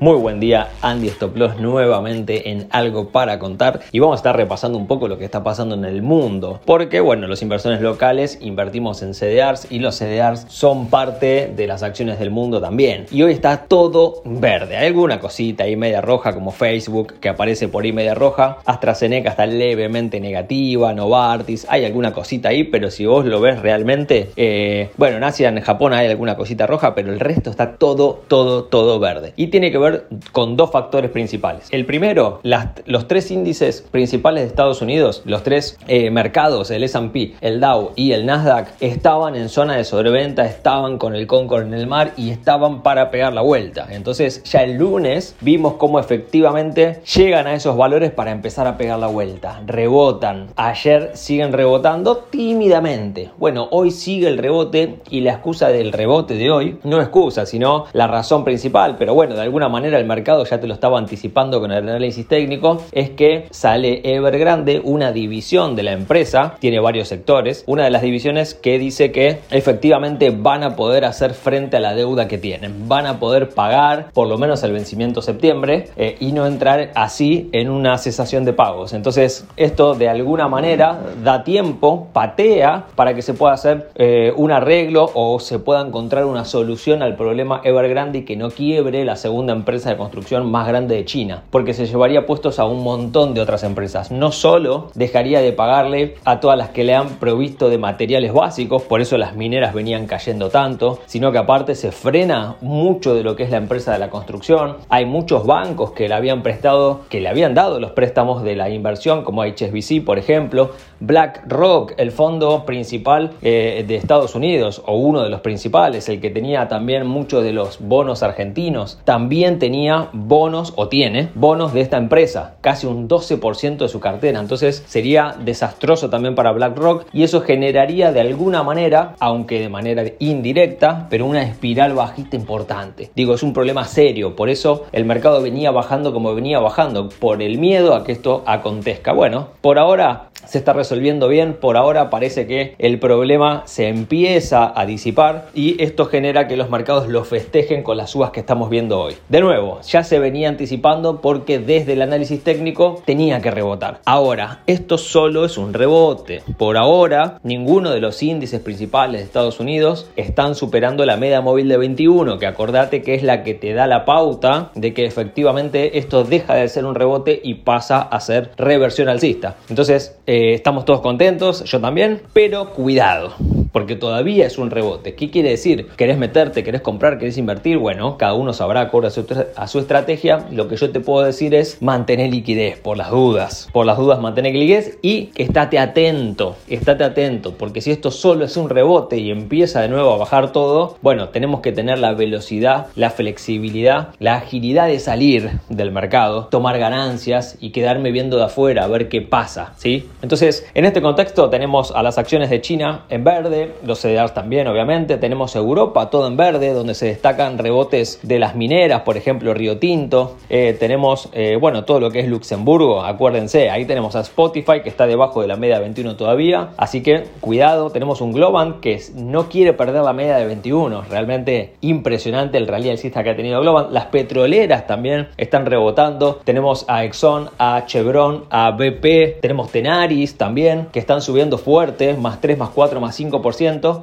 Muy buen día, Andy Stoplos nuevamente en Algo para contar y vamos a estar repasando un poco lo que está pasando en el mundo. Porque, bueno, los inversores locales invertimos en CDRs y los CDRs son parte de las acciones del mundo también. Y hoy está todo verde. Hay alguna cosita ahí media roja como Facebook que aparece por ahí media roja. AstraZeneca está levemente negativa, Novartis, hay alguna cosita ahí, pero si vos lo ves realmente, eh, bueno, en Asia, en Japón hay alguna cosita roja, pero el resto está todo, todo, todo verde. Y tiene que ver con dos factores principales. El primero, los tres índices principales de Estados Unidos, los tres eh, mercados, el S&P, el Dow y el Nasdaq, estaban en zona de sobreventa, estaban con el Concord en el mar y estaban para pegar la vuelta. Entonces ya el lunes vimos cómo efectivamente llegan a esos valores para empezar a pegar la vuelta. Rebotan. Ayer siguen rebotando tímidamente. Bueno, hoy sigue el rebote y la excusa del rebote de hoy, no excusa, sino la razón principal, pero bueno, de alguna manera manera el mercado ya te lo estaba anticipando con el análisis técnico, es que sale Evergrande, una división de la empresa, tiene varios sectores, una de las divisiones que dice que efectivamente van a poder hacer frente a la deuda que tienen, van a poder pagar por lo menos el vencimiento septiembre eh, y no entrar así en una cesación de pagos. Entonces esto de alguna manera da tiempo, patea para que se pueda hacer eh, un arreglo o se pueda encontrar una solución al problema Evergrande y que no quiebre la segunda empresa empresa de construcción más grande de China, porque se llevaría puestos a un montón de otras empresas. No solo dejaría de pagarle a todas las que le han provisto de materiales básicos, por eso las mineras venían cayendo tanto, sino que aparte se frena mucho de lo que es la empresa de la construcción. Hay muchos bancos que le habían prestado, que le habían dado los préstamos de la inversión, como HSBC, por ejemplo, BlackRock, el fondo principal eh, de Estados Unidos, o uno de los principales, el que tenía también muchos de los bonos argentinos, también tenía bonos o tiene bonos de esta empresa, casi un 12% de su cartera. Entonces sería desastroso también para BlackRock y eso generaría de alguna manera, aunque de manera indirecta, pero una espiral bajista importante. Digo, es un problema serio, por eso el mercado venía bajando como venía bajando, por el miedo a que esto acontezca. Bueno, por ahora se está resolviendo bien, por ahora parece que el problema se empieza a disipar y esto genera que los mercados lo festejen con las subas que estamos viendo hoy. Nuevo, ya se venía anticipando porque desde el análisis técnico tenía que rebotar. Ahora, esto solo es un rebote. Por ahora, ninguno de los índices principales de Estados Unidos están superando la media móvil de 21, que acordate que es la que te da la pauta de que efectivamente esto deja de ser un rebote y pasa a ser reversión alcista. Entonces, eh, estamos todos contentos, yo también, pero cuidado porque todavía es un rebote. ¿Qué quiere decir? ¿Querés meterte, querés comprar, querés invertir? Bueno, cada uno sabrá acorde a su, a su estrategia. Lo que yo te puedo decir es mantener liquidez por las dudas. Por las dudas mantener liquidez y estate atento, estate atento, porque si esto solo es un rebote y empieza de nuevo a bajar todo, bueno, tenemos que tener la velocidad, la flexibilidad, la agilidad de salir del mercado, tomar ganancias y quedarme viendo de afuera a ver qué pasa, ¿sí? Entonces, en este contexto tenemos a las acciones de China en verde, los CDRs también, obviamente. Tenemos Europa, todo en verde, donde se destacan rebotes de las mineras, por ejemplo, Río Tinto. Eh, tenemos, eh, bueno, todo lo que es Luxemburgo, acuérdense, ahí tenemos a Spotify, que está debajo de la media de 21 todavía. Así que, cuidado, tenemos un Globan que no quiere perder la media de 21. Realmente impresionante el rally alcista que ha tenido Globan. Las petroleras también están rebotando. Tenemos a Exxon, a Chevron, a BP, tenemos Tenaris también, que están subiendo fuerte, más 3, más 4, más 5%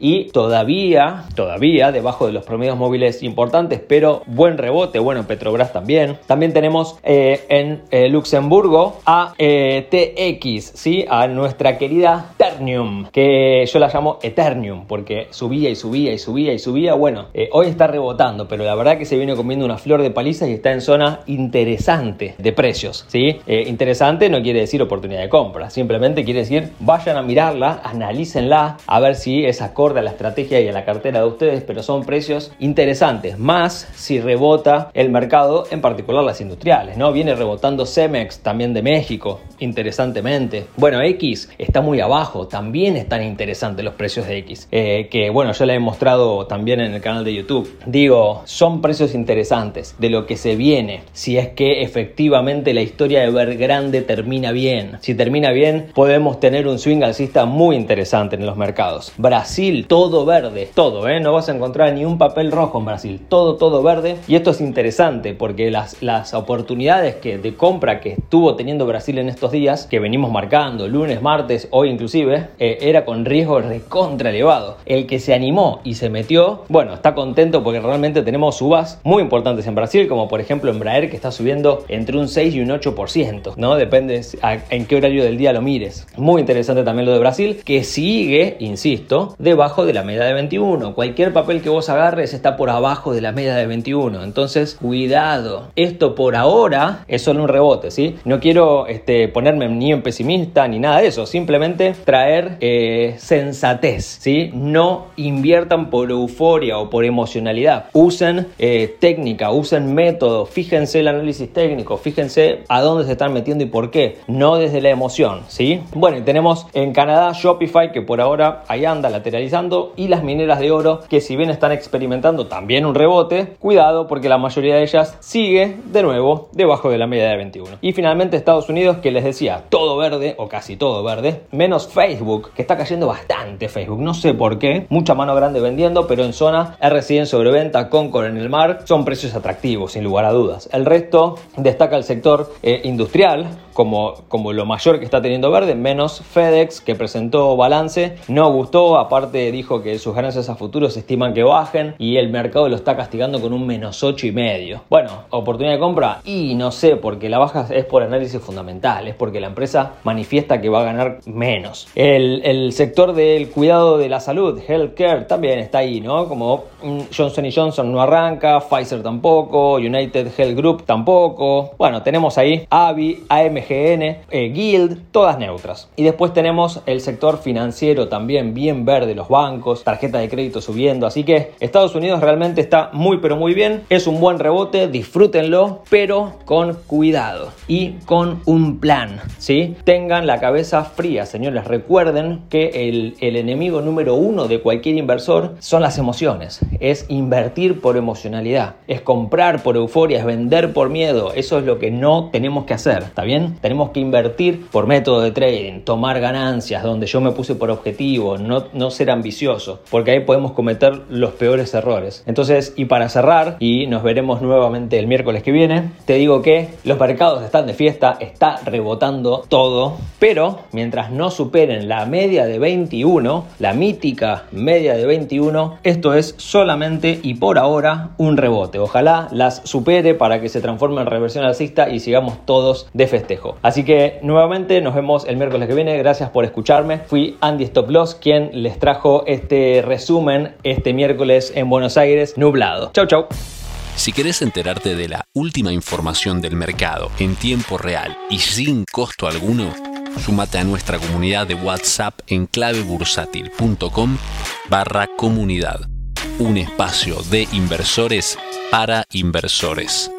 y todavía, todavía debajo de los promedios móviles importantes, pero buen rebote, bueno, Petrobras también. También tenemos eh, en eh, Luxemburgo a eh, TX, ¿sí? A nuestra querida Ternium, que yo la llamo Eternium, porque subía y subía y subía y subía. Bueno, hoy está rebotando, pero la verdad que se viene comiendo una flor de palizas y está en zona interesante de precios, ¿sí? interesante no quiere decir oportunidad de compra, simplemente quiere decir vayan a mirarla, analícenla, a ver si si es acorde a la estrategia y a la cartera de ustedes, pero son precios interesantes, más si rebota el mercado, en particular las industriales, ¿no? Viene rebotando Cemex también de México, interesantemente. Bueno, X está muy abajo, también están interesantes los precios de X, eh, que bueno, yo le he mostrado también en el canal de YouTube. Digo, son precios interesantes de lo que se viene, si es que efectivamente la historia de Grande termina bien. Si termina bien, podemos tener un swing alcista muy interesante en los mercados. Brasil, todo verde, todo, ¿eh? No vas a encontrar ni un papel rojo en Brasil, todo, todo verde. Y esto es interesante porque las, las oportunidades que, de compra que estuvo teniendo Brasil en estos días, que venimos marcando lunes, martes, hoy inclusive, eh, era con riesgo recontra elevado. El que se animó y se metió, bueno, está contento porque realmente tenemos subas muy importantes en Brasil, como por ejemplo Embraer que está subiendo entre un 6 y un 8%, ¿no? Depende en qué horario del día lo mires. Muy interesante también lo de Brasil, que sigue, insisto, debajo de la media de 21. Cualquier papel que vos agarres está por abajo de la media de 21. Entonces, cuidado. Esto por ahora es solo un rebote, ¿sí? No quiero este, ponerme ni en pesimista ni nada de eso. Simplemente traer eh, sensatez, ¿sí? No inviertan por euforia o por emocionalidad. Usen eh, técnica, usen método. Fíjense el análisis técnico. Fíjense a dónde se están metiendo y por qué. No desde la emoción, ¿sí? Bueno, y tenemos en Canadá Shopify que por ahora ahí anda lateralizando y las mineras de oro que si bien están experimentando también un rebote, cuidado porque la mayoría de ellas sigue de nuevo debajo de la media de 21. Y finalmente Estados Unidos que les decía todo verde o casi todo verde, menos Facebook que está cayendo bastante Facebook, no sé por qué, mucha mano grande vendiendo, pero en zona RCI en sobreventa, Concord en el mar, son precios atractivos sin lugar a dudas. El resto destaca el sector eh, industrial como, como lo mayor que está teniendo verde, menos FedEx que presentó balance, no gustó, aparte dijo que sus ganancias a futuro se estiman que bajen y el mercado lo está castigando con un menos 8 y medio. Bueno, oportunidad de compra y no sé, porque la baja es por análisis fundamental, es porque la empresa manifiesta que va a ganar menos. El, el sector del cuidado de la salud, healthcare, también está ahí, ¿no? Como mm, Johnson Johnson no arranca, Pfizer tampoco, United Health Group tampoco. Bueno, tenemos ahí AVI, AMG eh, Guild, todas neutras. Y después tenemos el sector financiero también bien verde, los bancos, tarjeta de crédito subiendo. Así que Estados Unidos realmente está muy pero muy bien. Es un buen rebote, disfrútenlo, pero con cuidado y con un plan. ¿sí? Tengan la cabeza fría, señores. Recuerden que el, el enemigo número uno de cualquier inversor son las emociones. Es invertir por emocionalidad, es comprar por euforia, es vender por miedo. Eso es lo que no tenemos que hacer. ¿Está bien? Tenemos que invertir por método de trading, tomar ganancias, donde yo me puse por objetivo, no, no ser ambicioso, porque ahí podemos cometer los peores errores. Entonces, y para cerrar, y nos veremos nuevamente el miércoles que viene, te digo que los mercados están de fiesta, está rebotando todo, pero mientras no superen la media de 21, la mítica media de 21, esto es solamente y por ahora un rebote. Ojalá las supere para que se transforme en reversión alcista y sigamos todos de festejo. Así que nuevamente nos vemos el miércoles que viene. Gracias por escucharme. Fui Andy Stop Loss quien les trajo este resumen este miércoles en Buenos Aires nublado. Chau, chau. Si querés enterarte de la última información del mercado en tiempo real y sin costo alguno, súmate a nuestra comunidad de WhatsApp en clavebursátil.com barra comunidad. Un espacio de inversores para inversores.